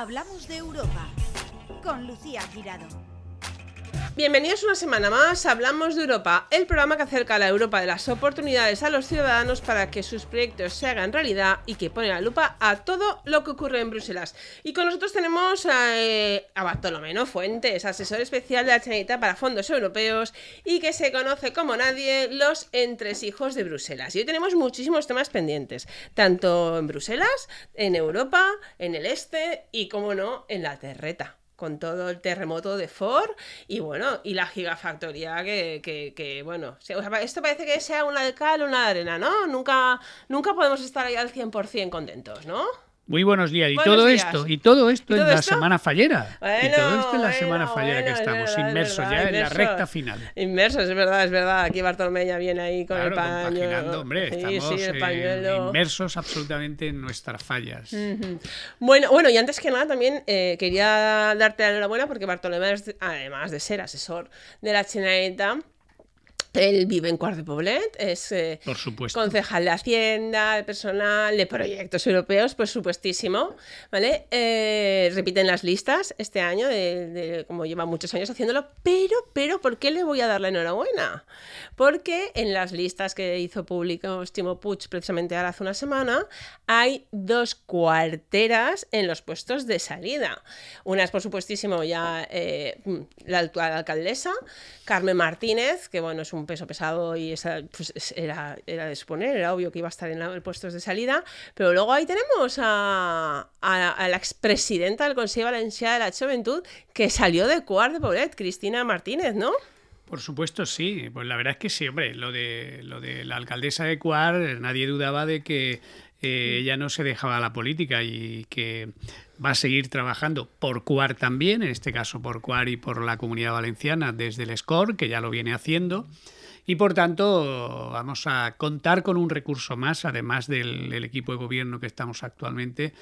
Hablamos de Europa con Lucía Girado. Bienvenidos una semana más, hablamos de Europa, el programa que acerca a la Europa de las oportunidades a los ciudadanos para que sus proyectos se hagan realidad y que pone la lupa a todo lo que ocurre en Bruselas. Y con nosotros tenemos eh, a Bartolomé Fuentes, asesor especial de la Chanita para fondos europeos y que se conoce como nadie los entresijos de Bruselas. Y hoy tenemos muchísimos temas pendientes, tanto en Bruselas, en Europa, en el este y, como no, en la terreta con todo el terremoto de Ford y bueno, y la gigafactoría que, que, que bueno, esto parece que sea una de cal o una de arena, ¿no? Nunca, nunca podemos estar ahí al 100% contentos, ¿no? Muy buenos días. Y todo esto, y todo esto en la semana fallera. y todo esto en la semana fallera que estamos, inmersos ya en la recta final. Inmersos, es verdad, es verdad. Aquí Bartolomé ya viene ahí con el paño. hombre, estamos eh, inmersos absolutamente en nuestras fallas. Bueno, bueno, y antes que nada también eh, quería darte la enhorabuena porque Bartolomé, además de ser asesor de la Generalitat, él vive en Cuart de Poblet, es eh, concejal de Hacienda, de personal, de proyectos europeos, por supuestísimo, ¿vale? Eh, repiten las listas este año, de, como lleva muchos años haciéndolo, pero, pero, ¿por qué le voy a dar la enhorabuena? Porque en las listas que hizo público Timo Puig precisamente ahora hace una semana, hay dos cuarteras en los puestos de salida. Una es, por supuestísimo, ya eh, la actual alcaldesa, Carmen Martínez, que bueno, es un peso pesado y esa, pues, era, era de suponer, era obvio que iba a estar en el puestos de salida, pero luego ahí tenemos a, a, la expresidenta del Consejo Valenciano de la Juventud que salió de Cuart de Poblet, Cristina Martínez, ¿no? Por supuesto, sí. Pues la verdad es que sí, hombre. Lo de, lo de la alcaldesa de Cuart, nadie dudaba de que eh, ella no se dejaba la política y que va a seguir trabajando por CUAR también, en este caso por CUAR y por la Comunidad Valenciana desde el SCORE, que ya lo viene haciendo. Y por tanto, vamos a contar con un recurso más, además del, equipo de gobierno que estamos actualmente,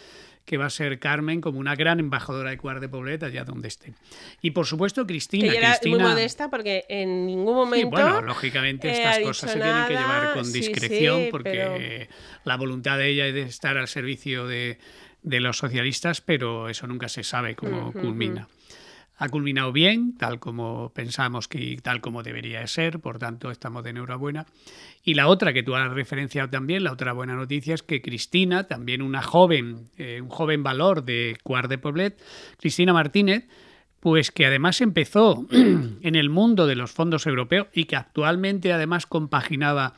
que va a ser Carmen como una gran embajadora de Cuart de Poblet allá donde esté. Y por supuesto Cristina. Que era muy modesta porque en ningún momento. bueno, lógicamente estas cosas se tienen que llevar con discreción porque la voluntad de ella es de estar al servicio de, de los socialistas, pero eso nunca se sabe cómo culmina ha culminado bien, tal como pensamos que tal como debería ser, por tanto estamos de enhorabuena. Y la otra que tú has referenciado también, la otra buena noticia es que Cristina, también una joven, eh, un joven valor de Cuart de Poblet, Cristina Martínez, pues que además empezó en el mundo de los fondos europeos y que actualmente además compaginaba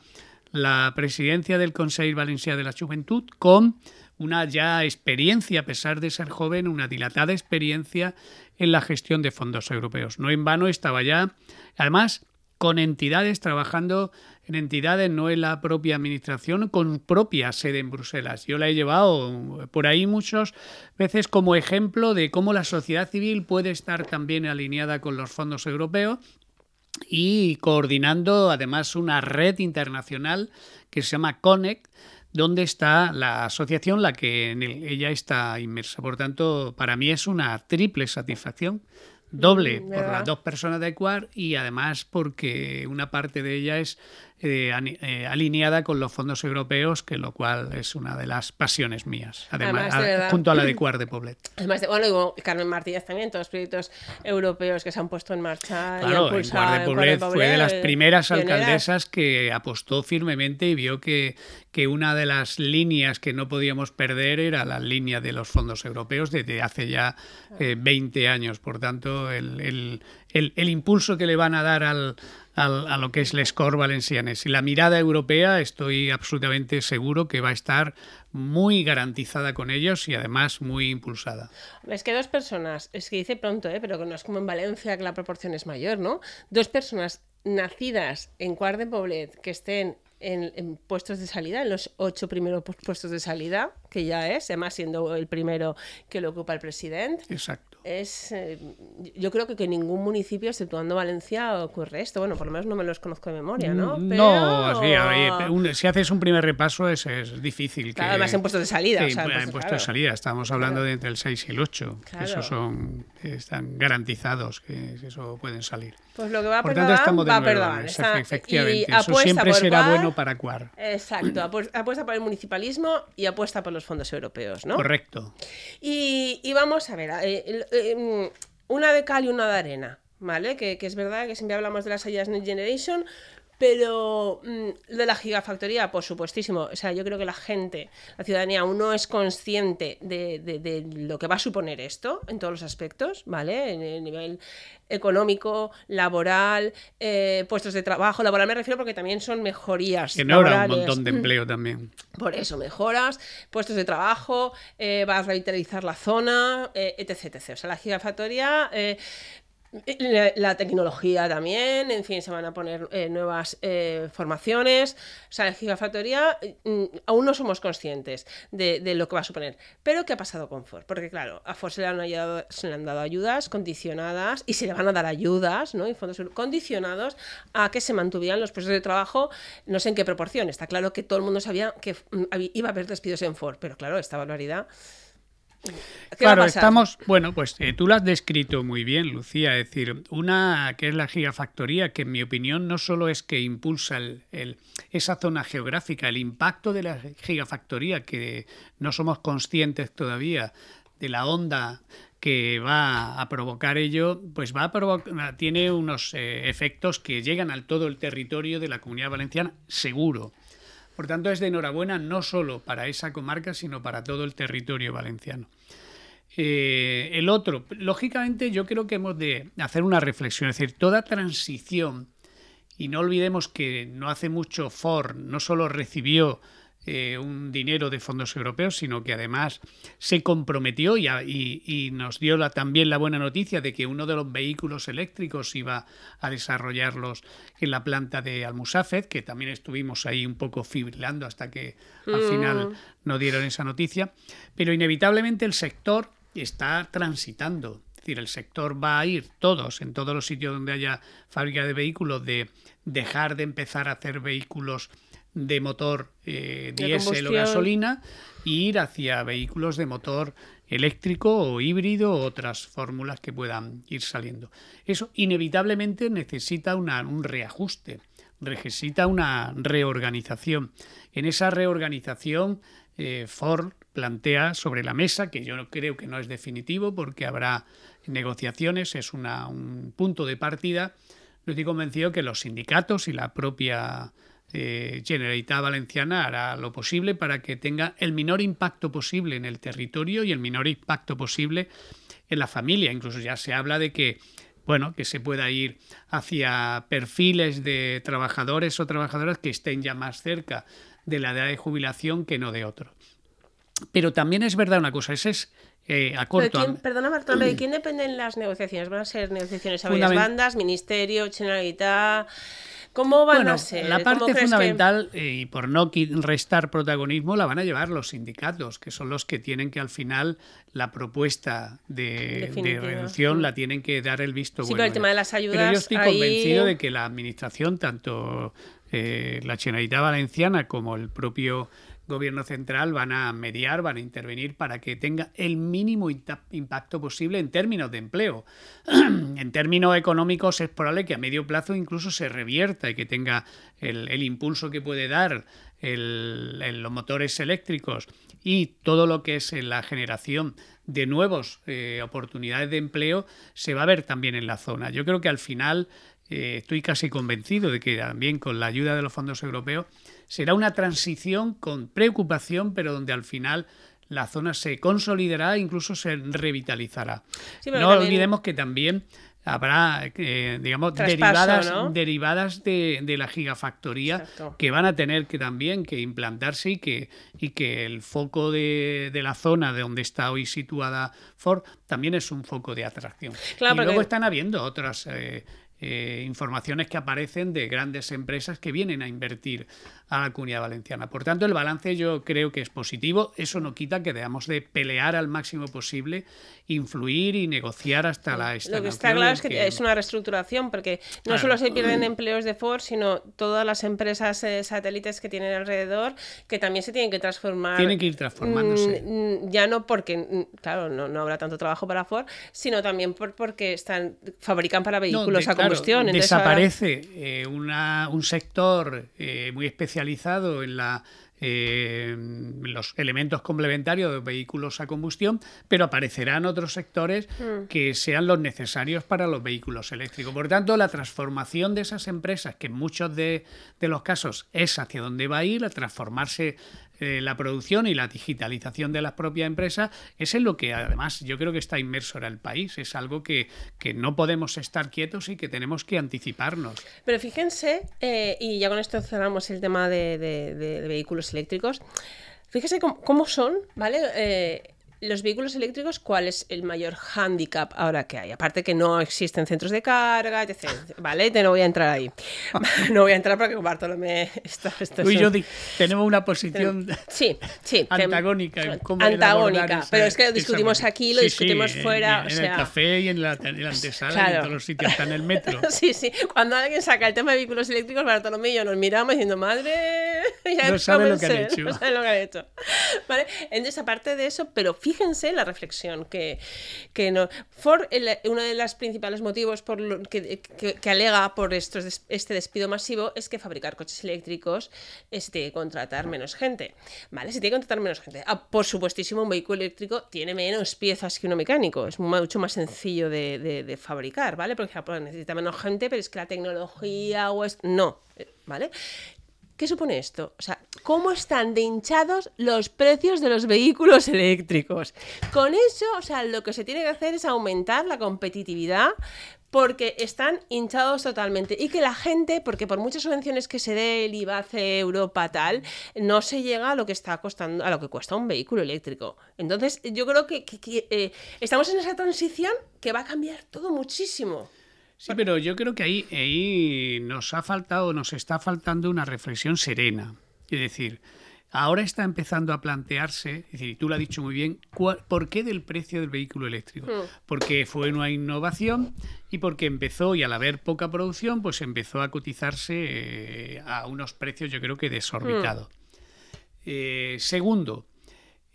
la presidencia del Consejo Valenciano de la Juventud con una ya experiencia, a pesar de ser joven, una dilatada experiencia en la gestión de fondos europeos. No en vano estaba ya, además, con entidades trabajando en entidades, no en la propia administración, con propia sede en Bruselas. Yo la he llevado por ahí muchas veces como ejemplo de cómo la sociedad civil puede estar también alineada con los fondos europeos y coordinando además una red internacional que se llama CONECT, donde está la asociación, la que en ella está inmersa. Por tanto, para mí es una triple satisfacción, doble mm, por las dos personas de Ecuador y además porque una parte de ella es eh, eh, alineada con los fondos europeos, que lo cual es una de las pasiones mías, además, junto a la de Cuart de Poblet. Además, de, bueno, y Carmen Martínez también, todos los proyectos europeos que se han puesto en marcha. Claro, y Cuart de Poblet fue de las primeras alcaldesas que apostó firmemente y vio que, que una de las líneas que no podíamos perder era la línea de los fondos europeos desde hace ya 20 eh, años. Por tanto, el, el, el, el impulso que le van a dar al a lo que es el score valencianes. Y la mirada europea estoy absolutamente seguro que va a estar muy garantizada con ellos y además muy impulsada. Es que dos personas, es que dice pronto, ¿eh? pero no es como en Valencia que la proporción es mayor, ¿no? Dos personas nacidas en Cuart de Poblet que estén en, puestos de salida, en los ocho primeros puestos de salida, que ya es, además siendo el primero que lo ocupa el presidente. Exacto. Es, eh, yo creo que, que ningún municipio, exceptuando Valencia, ocurre esto. Bueno, por lo menos no me los conozco de memoria, ¿no? Mm, no, si haces un primer repaso es, es difícil. Claro, además en puestos de salida. Sí, en puestos de salida. Estamos hablando de entre el 6 y el 8. Claro. Esos son, están garantizados que eso pueden salir. Pues lo que va a perder va a perder. Efectivamente, eso siempre será bueno para Cuar. Exacto, apuesta por el municipalismo y apuesta por los los fondos europeos, ¿no? Correcto. Y, vamos a ver, eh, eh, una de cal y una de arena. ¿Vale? Que, que, es verdad que siempre hablamos de las ayudas Next Generation, pero mm, de la gigafactoría, por supuestísimo. O sea, yo creo que la gente, la ciudadanía, aún no es consciente de, lo que va a suponer esto en todos los aspectos, ¿vale? En el nivel económico, laboral, eh, puestos de trabajo. Laboral me refiero porque también son mejorías. Que no habrá un montón de empleo también. Por eso, mejoras, puestos de trabajo, eh, va a revitalizar la zona, eh, etc, etc. O sea, la gigafactoría la, tecnología también, en fin, se van a poner eh, nuevas eh, formaciones. O sea, en Gigafactoría mm, aún no somos conscientes de, lo que va a suponer. Pero, ¿qué ha pasado con Ford? Porque, claro, a Ford se le han, se le han dado ayudas condicionadas y se le van a dar ayudas, ¿no? Y fondos condicionados a que se mantuvieran los puestos de trabajo, no sé en qué proporción. Está claro que todo el mundo sabía que mm, iba a haber despidos en Ford, pero, claro, esta barbaridad Claro, estamos, bueno, pues eh, tú lo has descrito muy bien, Lucía, es decir, una que es la gigafactoría, que en mi opinión no solo es que impulsa el, esa zona geográfica, el impacto de la gigafactoría, que no somos conscientes todavía de la onda que va a provocar ello, pues va a provocar, tiene unos eh, efectos que llegan al todo el territorio de la comunidad valenciana, seguro. Por tanto, es de enhorabuena no solo para esa comarca, sino para todo el territorio valenciano. Eh, el otro, lógicamente yo creo que hemos de hacer una reflexión, es decir, toda transición, y no olvidemos que no hace mucho Ford no solo recibió eh, un dinero de fondos europeos, sino que además se comprometió y, nos dio la, también la buena noticia de que uno de los vehículos eléctricos iba a desarrollarlos en la planta de Almusafed, que también estuvimos ahí un poco fibrilando hasta que al final mm. nos dieron esa noticia. Pero inevitablemente el sector está transitando. Es decir, el sector va a ir todos, en todos los sitios donde haya fábrica de vehículos, de dejar de empezar a hacer vehículos de motor eh, diésel o gasolina e ir hacia vehículos de motor eléctrico o híbrido o otras fórmulas que puedan ir saliendo. Eso inevitablemente necesita un reajuste, necesita una reorganización. En esa reorganización eh, Ford plantea sobre la mesa, que yo creo que no es definitivo porque habrá negociaciones, es un punto de partida. Yo estoy convencido que los sindicatos y la propia eh, Generalitat Valenciana hará lo posible para que tenga el menor impacto posible en el territorio y el menor impacto posible en la familia. Incluso ya se habla de que bueno, que se pueda ir hacia perfiles de trabajadores o trabajadoras que estén ya más cerca de la edad de jubilación que no de otro. Pero también es verdad una cosa, ese es eh, a corto. Quién, perdona, Bartolomé, ¿de quién dependen las negociaciones? ¿Van a ser negociaciones a varias bandas, Ministerio, Generalitat? ¿Cómo van a ser? La parte fundamental, eh, y por no restar protagonismo, la van a llevar los sindicatos, que son los que tienen que al final la propuesta de, reducción la tienen que dar el visto sí, bueno. Pero el tema de las ayudas. Pero yo estoy convencido de que la administración, tanto eh, la Generalitat Valenciana como el propio gobierno central van a mediar, van a intervenir para que tenga el mínimo impacto posible en términos de empleo. en términos económicos es probable que a medio plazo incluso se revierta y que tenga el, impulso que puede dar los motores eléctricos y todo lo que es la generación de nuevas eh, oportunidades de empleo se va a ver también en la zona. Yo creo que al final eh, estoy casi convencido de que también con la ayuda de los fondos europeos será una transición con preocupación, pero donde al final la zona se consolidará e incluso se revitalizará. no olvidemos que también habrá, eh, digamos, derivadas, derivadas de, la gigafactoría que van a tener que también que implantarse y que, y que el foco de, la zona de donde está hoy situada Ford también es un foco de atracción. y luego están habiendo otras eh, eh, informaciones que aparecen de grandes empresas que vienen a invertir a la comunidad valenciana. Por tanto, el balance yo creo que es positivo. Eso no quita que debamos de pelear al máximo posible, influir y negociar hasta la Lo que está claro es que, es una reestructuración, porque no solo se pierden empleos de Ford, sino todas las empresas eh, satélites que tienen alrededor, que también se tienen que transformar. Tienen que ir transformándose. Mm, mm, ya no porque, mm, claro, no, no habrá tanto trabajo para Ford, sino también por, porque están fabrican para vehículos a desaparece eh, una, un sector eh, muy especializado en la eh, los elementos complementarios de vehículos a combustión, pero aparecerán otros sectores mm. que sean los necesarios para los vehículos eléctricos. Por tanto, la transformación de esas empresas, que en muchos de, de los casos es hacia donde va a ir, a transformarse eh, la producción y la digitalización de las propias empresas, es en lo que además yo creo que está inmerso en el país. Es algo que, que no podemos estar quietos y que tenemos que anticiparnos. Pero fíjense, eh, y ya con esto cerramos el tema de, vehículos eléctricos, fíjense cómo, son, ¿vale? Eh, los vehículos eléctricos, ¿cuál es el mayor hándicap ahora que hay? Aparte que no existen centros de carga, etc. ¿Vale? Te no voy a entrar ahí. No voy a entrar porque Bartolomé está... Uy, yo tenemos una posición sí, sí, antagónica. antagónica, pero es que lo discutimos aquí, lo discutimos fuera. En, el café y en la, antesala y en todos los sitios, está en el metro. sí, sí. Cuando alguien saca el tema de vehículos eléctricos, Bartolomé y yo nos miramos diciendo, madre... Ya no sabe lo que han hecho. No sabe lo que han hecho. ¿Vale? Entonces, aparte de eso, pero fíjense la reflexión que, que no. Ford, uno de los principales motivos por lo, que, que, alega por estos, este despido masivo es que fabricar coches eléctricos es, tiene que contratar menos gente. ¿Vale? Se tiene que contratar menos gente. Ah, por supuestísimo, un vehículo eléctrico tiene menos piezas que uno mecánico. Es mucho más sencillo de, de, fabricar, ¿vale? Porque necesita menos gente, pero es que la tecnología o es. No, ¿vale? ¿Qué supone esto? O sea, ¿cómo están de hinchados los precios de los vehículos eléctricos? Con eso, o sea, lo que se tiene que hacer es aumentar la competitividad porque están hinchados totalmente y que la gente, porque por muchas subvenciones que se dé el IVA hace Europa tal, no se llega a lo que está costando, a lo que cuesta un vehículo eléctrico. Entonces, yo creo que, eh, estamos en esa transición que va a cambiar todo muchísimo. Sí, pero yo creo que ahí, ahí nos ha faltado, nos está faltando una reflexión serena. Es decir, ahora está empezando a plantearse, es decir, tú lo has dicho muy bien, ¿por qué del precio del vehículo eléctrico? Hmm. Porque fue una innovación y porque empezó, y al haber poca producción, pues empezó a cotizarse eh, a unos precios yo creo que desorbitados. Hmm. Eh, segundo,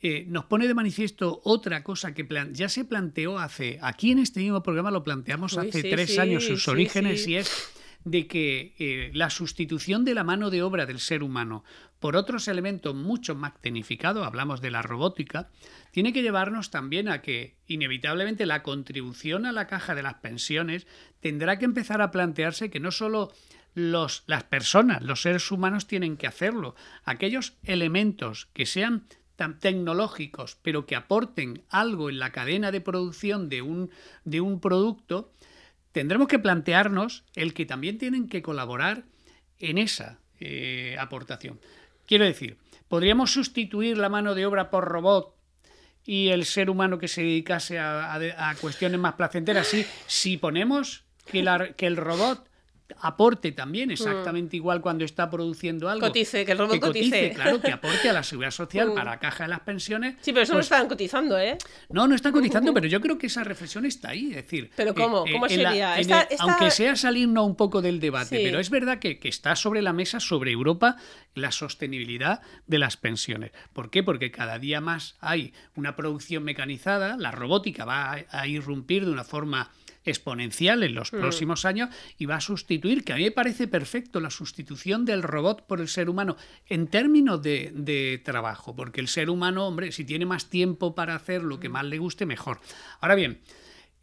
eh, nos pone de manifiesto otra cosa que ya se planteó hace, aquí en este mismo programa lo planteamos hace tres años, sus orígenes, y es de que eh, la sustitución de la mano de obra del ser humano por otros elementos mucho más tecnificados, hablamos de la robótica, tiene que llevarnos también a que inevitablemente la contribución a la caja de las pensiones tendrá que empezar a plantearse que no solo los, las personas, los seres humanos tienen que hacerlo, aquellos elementos que sean tan tecnológicos, pero que aporten algo en la cadena de producción de un, de un producto, tendremos que plantearnos el que también tienen que colaborar en esa eh, aportación. Quiero decir, podríamos sustituir la mano de obra por robot y el ser humano que se dedicase a, cuestiones más placenteras. Sí, si ponemos que, la, que el robot aporte también exactamente igual cuando está produciendo algo. Cotice, que el robot cotice, Claro, que aporte a la seguridad social mm. para la caja de las pensiones. Sí, pero eso no pues están cotizando, ¿eh? No, no están cotizando, pero yo creo que esa reflexión está ahí. Es decir, ¿pero eh, cómo? Eh, ¿Cómo sería? Aunque sea salirnos un poco del debate, pero es verdad que, que está sobre la mesa, sobre Europa, la sostenibilidad de las pensiones. ¿Por qué? Porque cada día más hay una producción mecanizada, la robótica va a irrumpir de una forma exponencial en los mm. próximos años y va a sustituir, que a mí me parece perfecto, la sustitución del robot por el ser humano en términos de, trabajo, porque el ser humano, hombre, si tiene más tiempo para hacer lo que mm. más le guste, mejor. Ahora bien,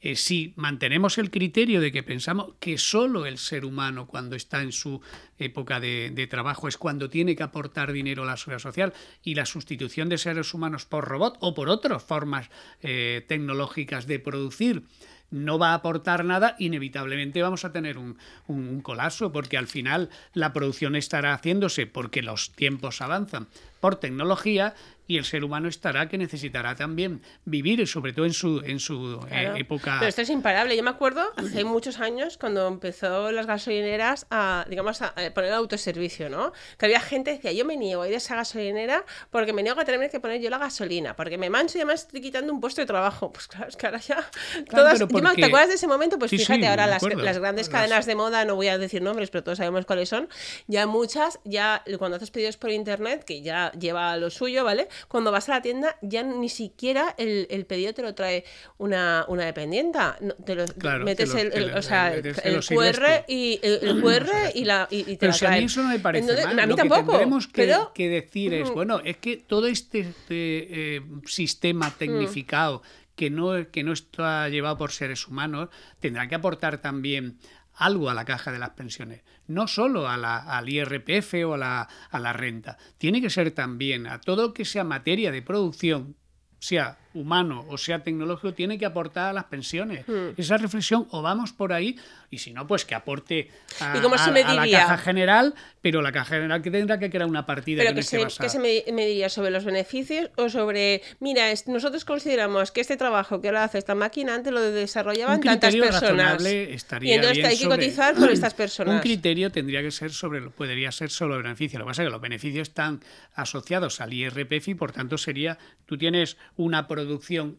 eh, si mantenemos el criterio de que pensamos que solo el ser humano cuando está en su época de, trabajo es cuando tiene que aportar dinero a la seguridad social y la sustitución de seres humanos por robot o por otras formas eh, tecnológicas de producir no va a aportar nada, inevitablemente vamos a tener un, un, colapso, porque al final la producción estará haciéndose porque los tiempos avanzan por tecnología y el ser humano estará que necesitará también vivir, sobre todo en su, en su eh, época. Pero esto es imparable. Yo me acuerdo hace muchos años cuando empezó las gasolineras a, digamos, a poner autoservicio, ¿no? Que había gente que decía, yo me niego a ir a esa gasolinera porque me niego a tener que poner yo la gasolina, porque me mancho y además estoy quitando un puesto de trabajo. Pues claro, es que ahora ya. todas... ¿Te acuerdas de ese momento? Pues fíjate, ahora las, las, grandes cadenas de moda, no voy a decir nombres, pero todos sabemos cuáles son, ya muchas, ya cuando haces pedidos por internet, que ya lleva lo suyo, ¿vale? Cuando vas a la tienda ya ni siquiera el, el pedido te lo trae una, una dependienta. te lo, metes el, o sea, el, QR y el, QR y la y, te pero si a mí eso no me parece mal. A mí tampoco. Que tendremos que, decir es, bueno, es que todo este, este eh, sistema tecnificado que no, que no está llevado por seres humanos tendrá que aportar también algo a la caja de las pensiones, no solo a la, al IRPF o a la, a la renta, tiene que ser también a todo lo que sea materia de producción, sea humano o sea tecnológico, tiene que aportar a las pensiones. Hmm. Esa reflexión, o vamos por ahí, y si no, pues que aporte a, la caja general, pero la caja general que tendrá que crear una partida pero que, se, ¿qué se mediría sobre los beneficios o sobre, mira, nosotros consideramos que este trabajo que ahora hace esta máquina antes lo desarrollaban tantas personas. Estaría y entonces hay que cotizar por estas personas. Un criterio tendría que ser sobre, podría ser solo el beneficio. Lo que pasa es que los beneficios están asociados al IRPF y por tanto sería, tú tienes una producción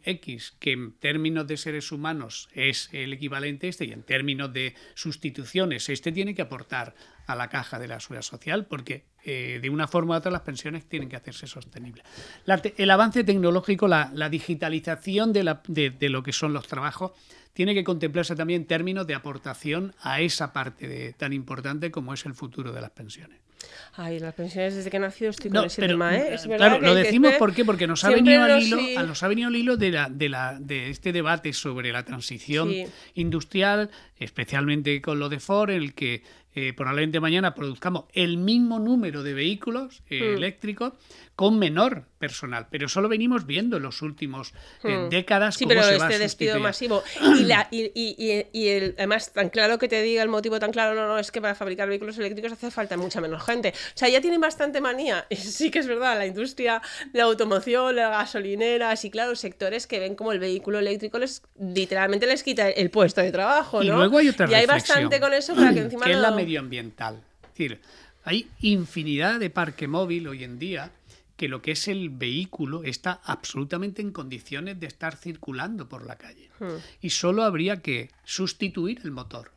X que en términos de seres humanos es el equivalente a este y en términos de sustituciones este tiene que aportar a la caja de la seguridad social porque eh, de una forma u otra las pensiones tienen que hacerse sostenibles. el avance tecnológico, la, digitalización de, de, lo que son los trabajos tiene que contemplarse también en términos de aportación a esa parte de, tan importante como es el futuro de las pensiones. Ay, las pensiones desde que he nacido estoy con ese tema, ¿eh? claro, lo decimos porque, porque nos ha, venido al hilo, nos ha venido al hilo de, la, de, la, de este debate sobre la transición industrial, especialmente con lo de Ford, en el que eh, probablemente mañana produzcamos el mismo número de vehículos eh, mm. eléctricos con menor personal, pero solo venimos viendo en los últimos eh, mm. décadas sí, pero este despido masivo y, la, y, y, y el, además tan claro que te diga el motivo tan claro no, no es que para fabricar vehículos eléctricos hace falta mucha menos gente, o sea ya tienen bastante manía, y sí que es verdad, la industria la automoción, la gasolinera, y claro, sectores que ven como el vehículo eléctrico les literalmente les quita el puesto de trabajo, ¿no? Y luego hay otra y hay bastante con eso para que encima que medioambiental. Es decir, hay infinidad de parque móvil hoy en día que lo que es el vehículo está absolutamente en condiciones de estar circulando por la calle. Hmm. Y solo habría que sustituir el motor.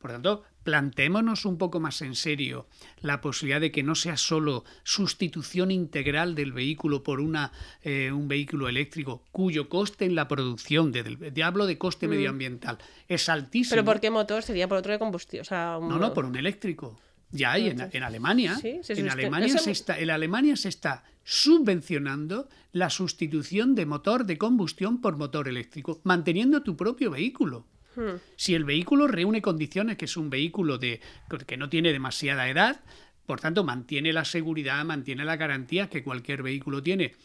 Por tanto, plantémonos un poco más en serio la posibilidad de que no sea solo sustitución integral del vehículo por una, eh, un vehículo eléctrico cuyo coste en la producción, de, hablo de coste hmm. medioambiental, es altísimo. ¿Pero por qué motor? ¿Sería por otro de combustión? No, no, por un eléctrico. Ya hay en, Alemania. en, Alemania se está, en Alemania se está subvencionando la sustitución de motor de combustión por motor eléctrico, manteniendo tu propio vehículo. Hmm. Si el vehículo reúne condiciones, que es un vehículo de, que no tiene demasiada edad, por tanto mantiene la seguridad, mantiene la garantía que cualquier vehículo tiene.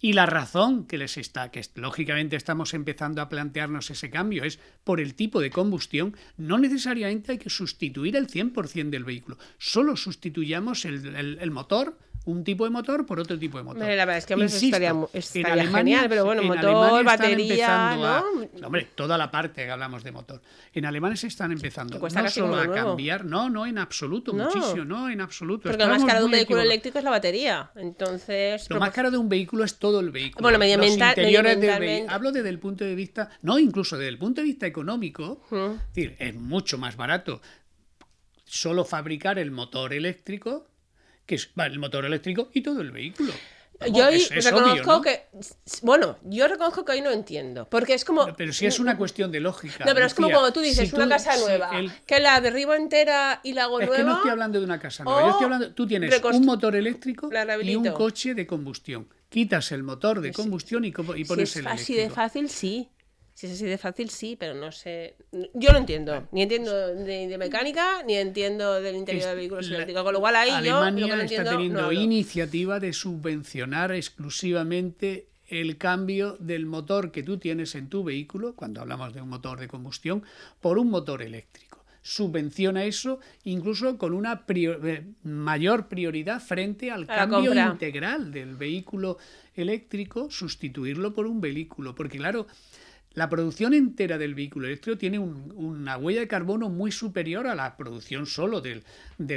Y la razón que les está, que lógicamente estamos empezando a plantearnos ese cambio, es por el tipo de combustión, no necesariamente hay que sustituir el 100% del vehículo, solo sustituyamos el motor un tipo de motor por otro tipo de motor. la verdad es que estaría, genial, pero bueno, motor, batería, ¿no? Hombre, toda la parte que hablamos de motor. En Alemania se están empezando no solo a cambiar, no, no en absoluto, muchísimo, no en absoluto. Porque lo más caro de un vehículo eléctrico es la batería, entonces... Lo más caro de un vehículo es todo el vehículo. Bueno, medioambiental, Hablo desde el punto de vista, no, incluso desde el punto de vista económico, es decir, es mucho más barato solo fabricar el motor eléctrico que es el motor eléctrico y todo el vehículo. yo reconozco que. Bueno, yo reconozco que hoy no entiendo. Porque es como. Pero si es una cuestión de lógica. No, pero es como cuando tú dices una casa nueva. Que la derribo entera y la hago nueva. Es que no estoy hablando de una casa nueva. Yo estoy hablando. Tú tienes un motor eléctrico y un coche de combustión. Quitas el motor de combustión y, y pones si es el Así de fácil, sí. Si es así de fácil, sí, pero no sé. Yo no entiendo. Ni entiendo de, mecánica, ni entiendo del interior de vehículos eléctricos. Con lo cual ahí Alemania yo. está teniendo iniciativa de subvencionar exclusivamente el cambio del motor que tú tienes en tu vehículo, cuando hablamos de un motor de combustión, por un motor eléctrico. Subvenciona eso incluso con una eh, mayor prioridad frente al cambio integral del vehículo eléctrico, sustituirlo por un vehículo. Porque claro, la producción entera del vehículo eléctrico tiene una huella de carbono muy superior a la producción solo del,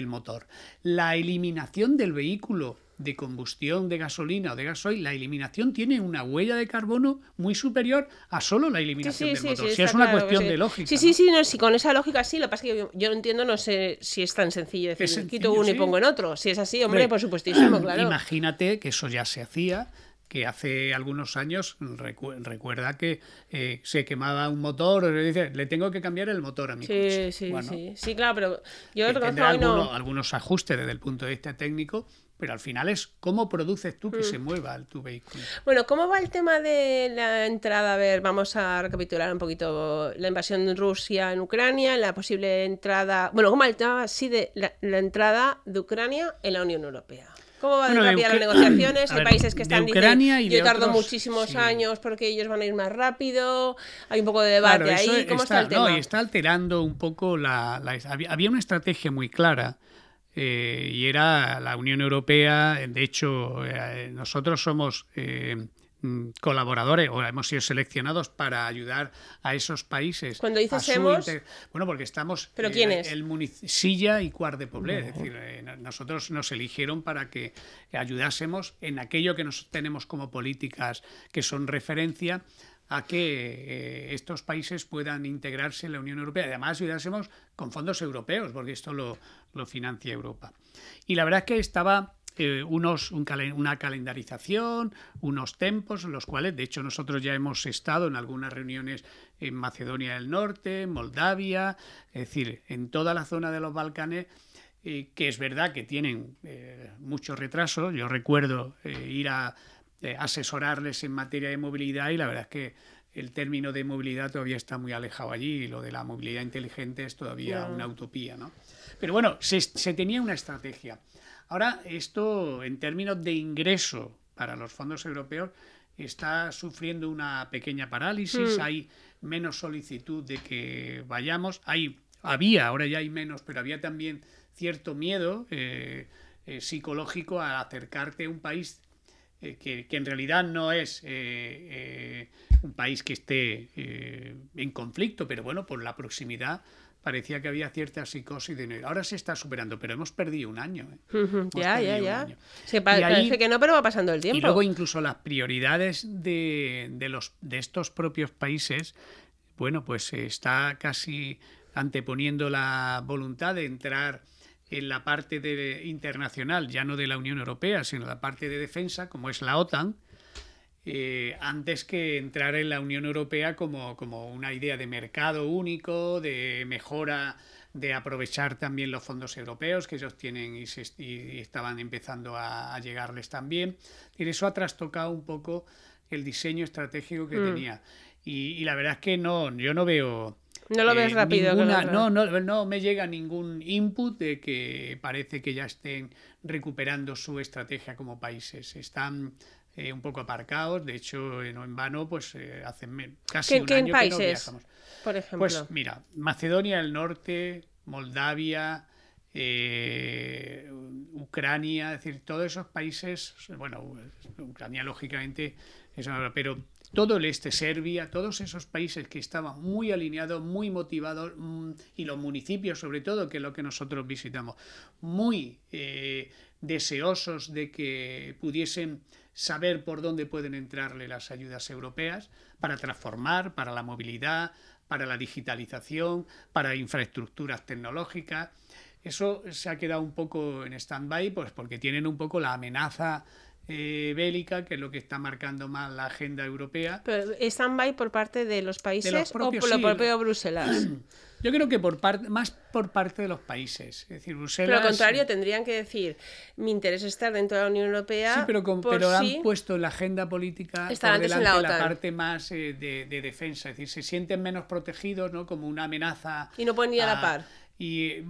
motor. La eliminación del vehículo de combustión de gasolina o de gasoil, la eliminación tiene una huella de carbono muy superior a solo la eliminación del motor. si es una cuestión de lógica. Sí, sí, sí, no, si con esa lógica sí, lo que pasa es que yo, no entiendo, no sé si es tan sencillo decir, quito uno y pongo en otro. Si es así, hombre, por supuestísimo, claro. Imagínate que eso ya se hacía que hace algunos años recuerda que eh, se quemaba un motor, le dice, le tengo que cambiar el motor a mi sí, coche. Sí, sí, sí, claro, pero yo creo algunos ajustes desde el punto de vista técnico, pero al final es cómo produces tú que mm. se mueva tu vehículo. Bueno, ¿cómo va el tema de la entrada? A ver, vamos a recapitular un poquito la invasión de Rusia en Ucrania, la posible entrada, bueno, ¿cómo va el tema sí de la entrada de Ucrania en la Unión Europea? ¿Cómo van a rápido las negociaciones? Hay países que están diciendo, yo tardo muchísimos años porque ellos van a ir más rápido. Hay un poco de debate ahí. ¿Cómo está, el tema? No, y está alterando un poco la, había una estrategia muy clara eh, y era la Unión Europea. De hecho, eh, nosotros somos eh, colaboradores o hemos sido seleccionados para ayudar a esos países. Cuando dices hemos... Bueno, porque estamos... ¿Pero quién es? El Silla y Cuart de Poblet. Es decir, eh, nosotros nos eligieron para que ayudásemos en aquello que nos tenemos como políticas que son referencia a que eh, estos países puedan integrarse en la Unión Europea. Además, ayudásemos con fondos europeos, porque esto lo, lo financia Europa. Y la verdad es que estaba eh, unos, una calendarización, unos tempos, los cuales, de hecho, nosotros ya hemos estado en algunas reuniones en Macedonia del Norte, Moldavia, es decir, en toda la zona de los Balcanes, eh, que es verdad que tienen eh, mucho retraso. Yo recuerdo ir a asesorarles en materia de movilidad y la verdad es que el término de movilidad todavía está muy alejado allí y lo de la movilidad inteligente es todavía una utopía, ¿no? Pero bueno, se, se tenía una estrategia. Ahora, esto en términos de ingreso para los fondos europeos está sufriendo una pequeña parálisis, hmm. hay menos solicitud de que vayamos, hay, había, ahora ya hay menos, pero había también cierto miedo eh, eh, psicológico a acercarte a un país eh, que, que, en realidad no es un país que esté en conflicto, pero bueno, por la proximidad parecía que había cierta psicosis de Ahora se está superando, pero hemos perdido un año. ¿eh? ya, ya, ya. parece que no, pero va pasando el tiempo. Y luego incluso las prioridades de, los, de estos propios países, bueno, pues se está casi anteponiendo la voluntad de entrar en la parte de, internacional, ya no de la Unión Europea, sino la parte de defensa, como es la OTAN, eh, antes que entrar en la Unión Europea como, una idea de mercado único, de mejora, de aprovechar también los fondos europeos que ellos tienen y, estaban empezando a, llegarles también. Eso ha trastocado un poco el diseño estratégico que mm. tenía. Y, la verdad es que no, yo no veo... No lo ves eh, rápido. no, no, no me llega ningún input de que parece que ya estén recuperando su estrategia como países. Están eh, un poco aparcados. De hecho, no en vano, pues eh, hace casi un año que no viajamos. Por ejemplo. Pues mira, Macedonia del Norte, Moldavia, eh, Ucrania, es decir, todos esos países, bueno, Ucrania lógicamente es pero todo el este, Serbia, todos esos países que estaban muy alineados, muy motivados, mm, y los municipios sobre todo, que es lo que nosotros visitamos, muy deseosos de que pudiesen saber por dónde pueden entrarle las ayudas europeas para transformar, para la movilidad, para la digitalización, para infraestructuras tecnológicas. Eso se ha quedado un poco en stand-by pues porque tienen un poco la amenaza eh, bélica, que es lo que está marcando más la agenda europea. Pero stand-by por parte de los países o por lo propio Bruselas. Yo creo que por parte, más por parte de los países. Es decir, Bruselas. Pero al contrario, tendrían que decir: mi interés es estar dentro de la Unión Europea. Sí, pero, pero han puesto la agenda política por delante la, la, parte más eh, de, defensa. Es decir, se sienten menos protegidos, ¿no? Como una amenaza. Y no pueden ir a, la par. Y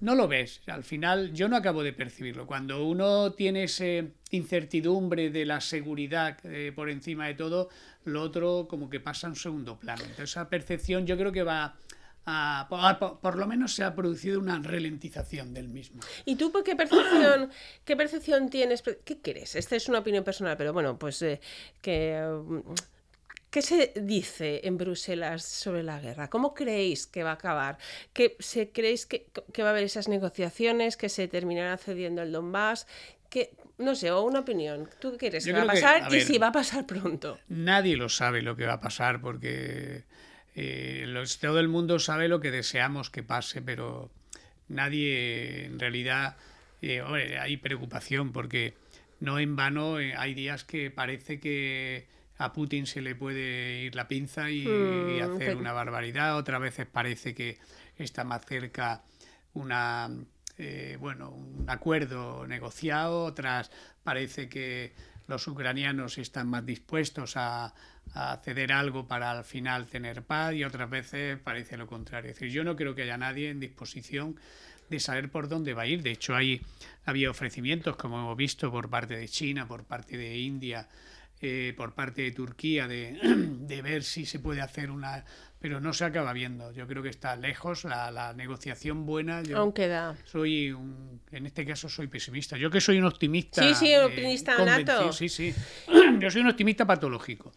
no lo ves. Al final, yo no acabo de percibirlo. Cuando uno tiene esa incertidumbre de la seguridad eh, por encima de todo, lo otro como que pasa en segundo plano. Entonces, esa percepción yo creo que va por, lo menos se ha producido una ralentización del mismo. ¿Y tú qué percepción, qué percepción tienes? ¿Qué crees? Esta es una opinión personal, pero bueno, pues eh, que... Mm, ¿Qué se dice en Bruselas sobre la guerra? ¿Cómo creéis que va a acabar? ¿Qué, se, ¿Creéis que, va a haber esas negociaciones, que se terminará cediendo el Donbass? ¿Qué, no sé, o una opinión. ¿Tú qué crees que va a pasar y si va a pasar pronto? Nadie lo sabe lo que va a pasar porque eh, todo el mundo sabe lo que deseamos que pase, pero nadie en realidad... Eh, hay preocupación porque no en vano eh, hay días que parece que a Putin se le puede ir la pinza y, hmm, hacer una barbaridad. Otras veces parece que está más cerca una eh, bueno un acuerdo negociado. Otras parece que los ucranianos están más dispuestos a, ceder algo para al final tener paz y otras veces parece lo contrario. Es decir, yo no creo que haya nadie en disposición de saber por dónde va a ir. De hecho, hay, había ofrecimientos, como hemos visto, por parte de China, por parte de India, eh, por parte de Turquía de, ver si se puede hacer una pero no se acaba viendo. Yo creo que está lejos la, negociación buena. Yo aún queda. soy un, en este caso soy pesimista. Yo que soy un optimista sí sí optimista nato. sí sí. Yo soy un optimista patológico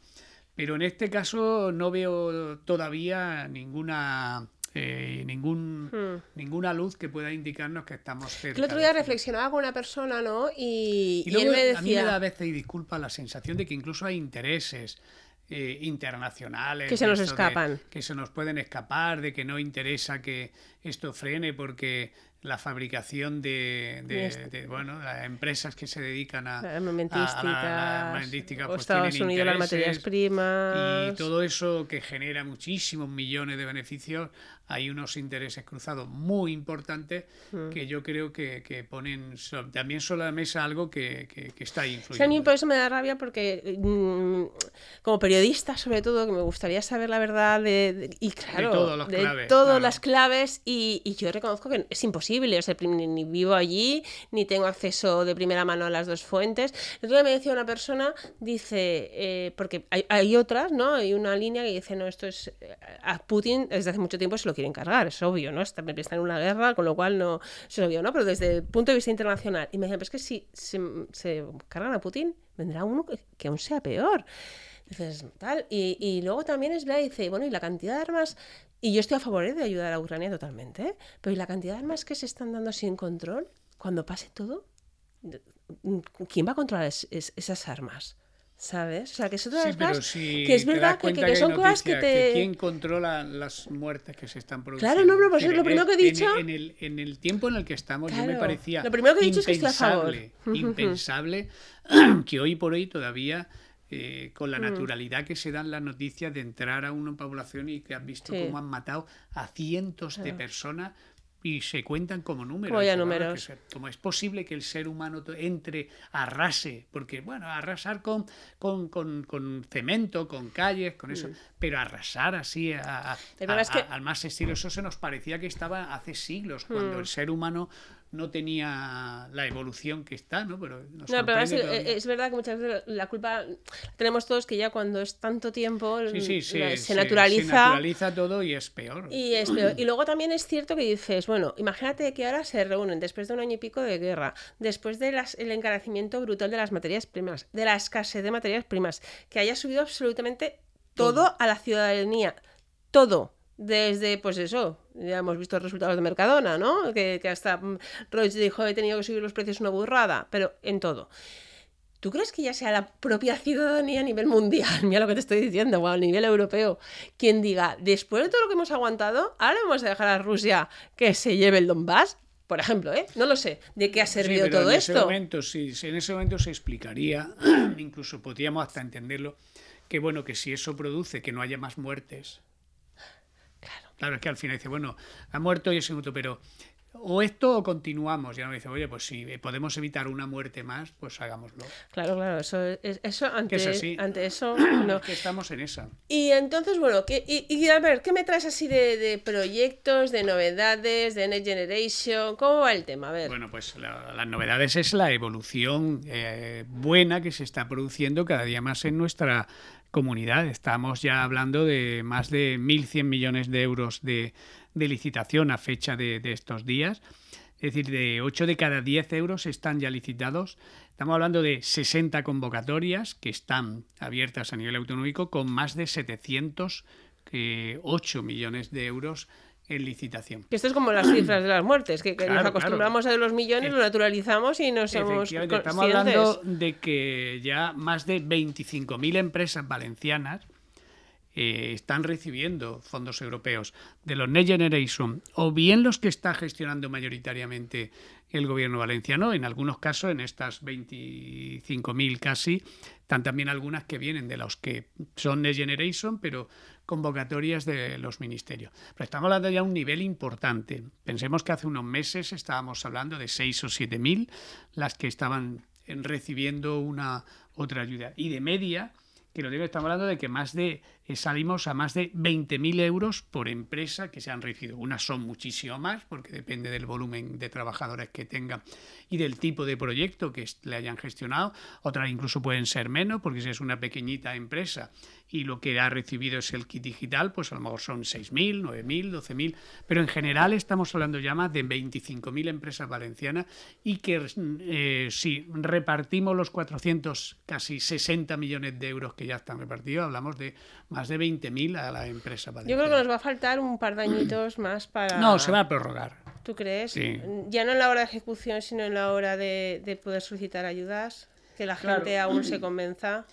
pero en este caso no veo todavía ninguna eh, ningún, hmm. ninguna luz que pueda indicarnos que estamos cerca. El otro día reflexionaba con una persona, ¿no? Y, y, luego, a mí me da a veces, y disculpa, la sensación de que incluso hay intereses eh, internacionales. Que se nos escapan. que se nos pueden escapar, de que no interesa que esto frene porque la fabricación de, de, bueno empresas que se dedican a la armamentística, pues Estados Unidos las materias primas y todo eso que genera muchísimos millones de beneficios hay unos intereses cruzados muy importantes mm. que yo creo que, que ponen también sobre la mesa algo que, que, está ahí a mí por eso me da rabia porque mm, como periodista sobre todo que me gustaría saber la verdad de, y claro de, todas las claves y, y, yo reconozco que es imposible o sea, ni, vivo allí ni tengo acceso de primera mano a las dos fuentes. El otro día me decía una persona dice eh, porque hay, hay, otras no hay una línea que dice no esto es a Putin desde hace mucho tiempo se lo quieren cargar, es obvio, ¿no? Está, está en una guerra, con lo cual no es obvio, ¿no? Pero desde el punto de vista internacional, y me decían, pero es que si se, cargan a Putin, vendrá uno que, aún sea peor. Dices, tal. Y, y, luego también es verdad, dice, bueno, y la cantidad de armas, y yo estoy a favor ¿eh? de ayudar a Ucrania totalmente, ¿eh? pero ¿y la cantidad de armas que se están dando sin control? Cuando pase todo, ¿quién va a controlar esas armas? ¿Sabes? O sea, que es otra que es verdad que, son cosas que te... ¿Quién controla las muertes que se están produciendo? Claro, no, pero pues lo primero que he dicho... En, el, en el tiempo en el que estamos, yo me parecía lo primero que he dicho es que estoy a favor. impensable que hoy por hoy todavía... Eh, con la mm. naturalidad que se dan las noticias de entrar a una población y que han visto cómo han matado a cientos de personas y se cuentan como números. números. como es posible que el ser humano entre, arrase, porque bueno, arrasar con, con, con, cemento, con calles, con eso, mm. pero arrasar así a, al más estilo, eso se nos parecía que estaba hace siglos, cuando mm. el ser humano no tenía la evolución que está, ¿no? Pero, no, pero es, verdad que muchas veces la culpa tenemos todos que ya cuando es tanto tiempo se, naturaliza. Se naturaliza todo y es peor. Y es peor. Y luego también es cierto que dices, bueno, imagínate que ahora se reúnen después de un año y pico de guerra, después del el encarecimiento brutal de las materias primas, de la escasez de materias primas, que haya subido absolutamente todo a la ciudadanía. Todo desde, pues eso, ya hemos visto los resultados de Mercadona, ¿no? Que, que hasta mm, Roche dijo he tenido que subir los precios una burrada, pero en todo. ¿Tú crees que ya sea la propia ciudadanía a nivel mundial, mira lo que te estoy diciendo, o a nivel europeo, quien diga, después de todo lo que hemos aguantado, ahora vamos a dejar a Rusia que se lleve el Donbass? Por ejemplo, ¿eh? No lo sé. ¿De qué ha servido todo en esto? Ese momento, sí, en ese momento se explicaría, incluso podríamos hasta entenderlo, que bueno, que si eso produce que no haya más muertes, Claro, es que al final dice, bueno, ha muerto y es minuto, pero o esto o continuamos. Y ahora me dice, oye, pues si podemos evitar una muerte más, pues hagámoslo. Claro, claro, eso, eso ante, ante eso no. que estamos en esa. Y entonces, bueno, y, a ver, ¿qué me traes así de, proyectos, de novedades, de Next Generation? ¿Cómo va el tema? A ver. Bueno, pues las novedades es la evolución eh, buena que se está produciendo cada día más en nuestra comunidad. Estamos ya hablando de más de 1.100 millones de euros de, licitación a fecha de, estos días. Es decir, de 8 de cada 10 euros están ya licitados. Estamos hablando de 60 convocatorias que están abiertas a nivel autonómico con más de 708 millones de euros en licitación. esto es como las cifras de las muertes, que, nos acostumbramos a los millones, lo naturalizamos y nos somos Estamos hablando de que ya más de 25.000 empresas valencianas eh, están recibiendo fondos europeos de los Next Generation o bien los que está gestionando mayoritariamente el gobierno valenciano, en algunos casos, en estas 25.000 casi, están también algunas que vienen de los que son Next Generation, pero convocatorias de los ministerios. Pero estamos hablando ya de un nivel importante. Pensemos que hace unos meses estábamos hablando de 6 o 7.000 las que estaban recibiendo una otra ayuda. Y de media, que lo digo, estamos hablando de que más de salimos a más de 20.000 euros por empresa que se han recibido. Unas son muchísimo más, porque depende del volumen de trabajadores que tengan y del tipo de proyecto que le hayan gestionado. Otras incluso pueden ser menos, porque si es una pequeñita empresa y lo que ha recibido es el kit digital, pues a lo mejor son 6.000, 9.000, 12.000, pero en general estamos hablando ya más de 25.000 empresas valencianas y que eh, si repartimos los 400, casi 60 millones de euros que ya están repartidos, hablamos de de 20.000 a la empresa valenciana. Yo creo que nos va a faltar un par de añitos más para... No, se va a prorrogar. ¿Tú crees? Ya no en la hora de ejecución, sino en la hora de, poder solicitar ayudas, que la gente aún se convenza.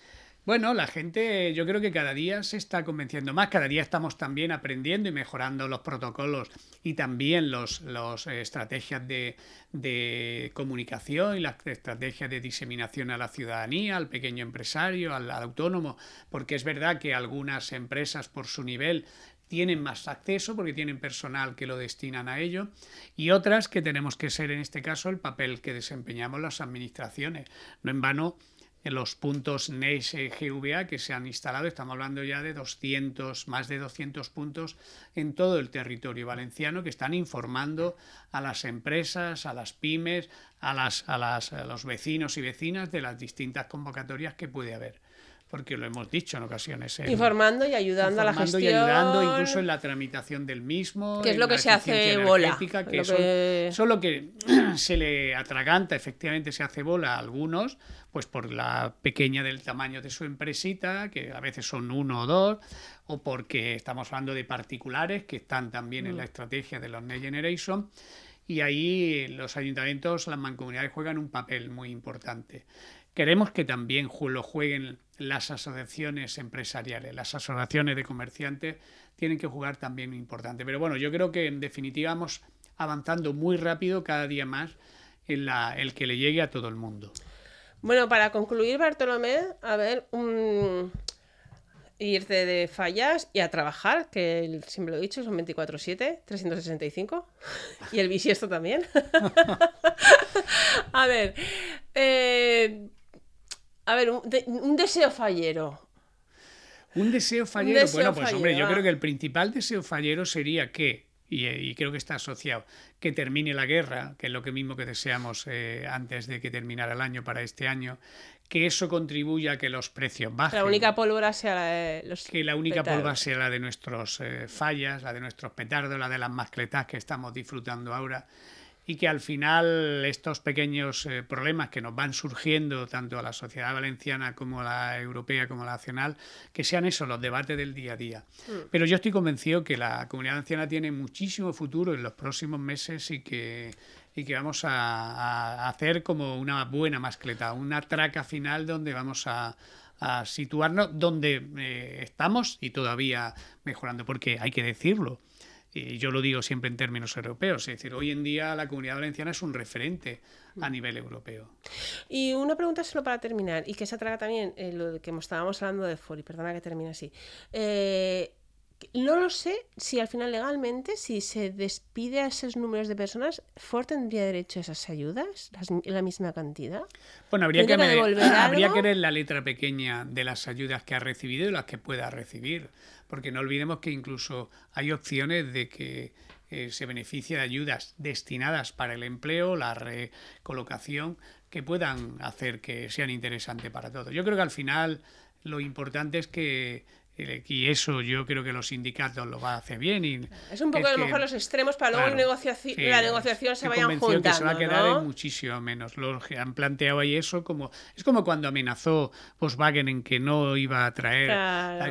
Bueno, la gente yo creo que cada día se está convenciendo más, cada día estamos también aprendiendo y mejorando los protocolos y también las los estrategias de, comunicación y las estrategias de diseminación a la ciudadanía, al pequeño empresario, al, autónomo, porque es verdad que algunas empresas por su nivel tienen más acceso porque tienen personal que lo destinan a ello y otras que tenemos que ser en este caso el papel que desempeñamos las administraciones. No en vano en los puntos NES GVA que se han instalado. Estamos hablando ya de 200, más de 200 puntos en todo el territorio valenciano que están informando a las empresas, a las pymes, a, las, a, las, a los vecinos y vecinas de las distintas convocatorias que puede haber porque lo hemos dicho en ocasiones. informando y ayudando a la gestión. y ayudando incluso en la tramitación del mismo. Que es lo que se hace bola. Que, eso, Solo que se le atraganta, efectivamente se hace bola a algunos, pues por la pequeña del tamaño de su empresita, que a veces son uno o dos, o porque estamos hablando de particulares que están también en la mm. estrategia de los Next Generation. Y ahí los ayuntamientos, las mancomunidades juegan un papel muy importante. Queremos que también lo jueguen las asociaciones empresariales, las asociaciones de comerciantes tienen que jugar también importante. Pero bueno, yo creo que en definitiva vamos avanzando muy rápido cada día más en la, el que le llegue a todo el mundo. Bueno, para concluir, Bartolomé, a ver, irte de fallas y a trabajar, que siempre lo he dicho, son 24-7, 365, y el bisiesto también. a ver, eh, a ver, un, deseo fallero. Un deseo fallero, bueno, pues hombre, yo creo que el principal deseo fallero sería que y, creo que está asociado, que termine la guerra, que es lo que mismo que deseamos eh, antes de que terminara el año para este año, que eso contribuya a que los precios bajen. La única pólvora sea la de los Que la única pólvora sea la de nuestros eh, fallas, la de nuestros petardos, la de las mascletas que estamos disfrutando ahora y que al final estos pequeños eh, problemas que nos van surgiendo tanto a la sociedad valenciana como a la europea como a la nacional, que sean eso, los debates del día a día. Mm. Pero yo estoy convencido que la comunidad valenciana tiene muchísimo futuro en los próximos meses y que, y que vamos a, hacer como una buena mascleta, una traca final donde vamos a, situarnos donde eh, estamos y todavía mejorando, porque hay que decirlo y yo lo digo siempre en términos europeos, es decir, hoy en día la comunidad valenciana es un referente a mm. nivel europeo. Y una pregunta solo para terminar, y que se atraga también eh, lo que estábamos hablando de Fori, perdona que termine así. Eh, no lo sé si al final legalmente, si se despide a esos números de personas, Ford tendría derecho a esas ayudas, la misma cantidad. Bueno, habría que, habría que ver la letra pequeña de las ayudas que ha recibido y las que pueda recibir porque no olvidemos que incluso hay opciones de que eh, se beneficie de ayudas destinadas para el empleo, la recolocación, que puedan hacer que sean interesantes para todos. Yo creo que al final lo importante es que y eso yo creo que los sindicatos lo va a hacer bien. Y es un poco a lo mejor los extremos para luego la negociación se vayan juntando. que se va a quedar en muchísimo menos. Los que han planteado ahí eso como es como cuando amenazó Volkswagen en que no iba a traer.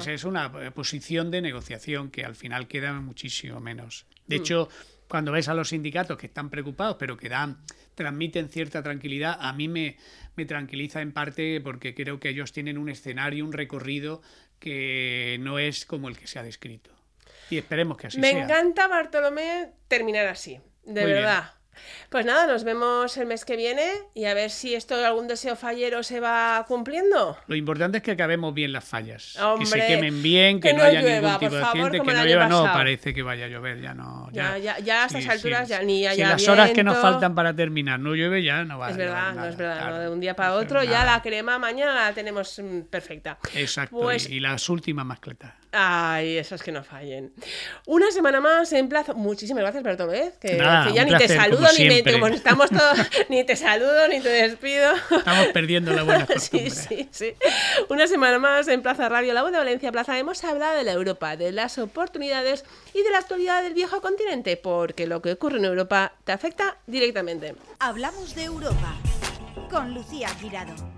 Es una posición de negociación que al final queda muchísimo menos. De mm. hecho, cuando ves a los sindicatos que están preocupados, pero que dan transmiten cierta tranquilidad, a mí me, me tranquiliza en parte porque creo que ellos tienen un escenario, un recorrido que no es como el que se ha descrito. Y esperemos que así sea. Me encanta, Bartolomé, terminar así, de verdad. Pues nada, nos vemos el mes que viene y a ver si esto de algún deseo fallero se va cumpliendo. Lo importante es que acabemos bien las fallas. que se quemen bien, que, no, haya ningún tipo de accidente, que no llueva. No, parece que vaya a llover, ya no. Ya, ya, ya, a estas alturas ya ni haya Si las horas que nos faltan para terminar no llueve, ya no va Es verdad, no es verdad. De un día para otro, ya la crema mañana la tenemos mm, perfecta. Exacto. Pues y, las últimas mascletas. Ay, esas que no fallen. Una semana más en plazo. Muchísimas gracias, Bertolé. Que, que ya ni te saludo ni, me, como estamos todos, ni te saludo ni te despido. Estamos perdiendo la buena costumbre. Sí, sí, sí. Una semana más en Plaza Radio, La Voz de Valencia Plaza, hemos hablado de la Europa, de las oportunidades y de la actualidad del viejo continente, porque lo que ocurre en Europa te afecta directamente. Hablamos de Europa con Lucía Girado.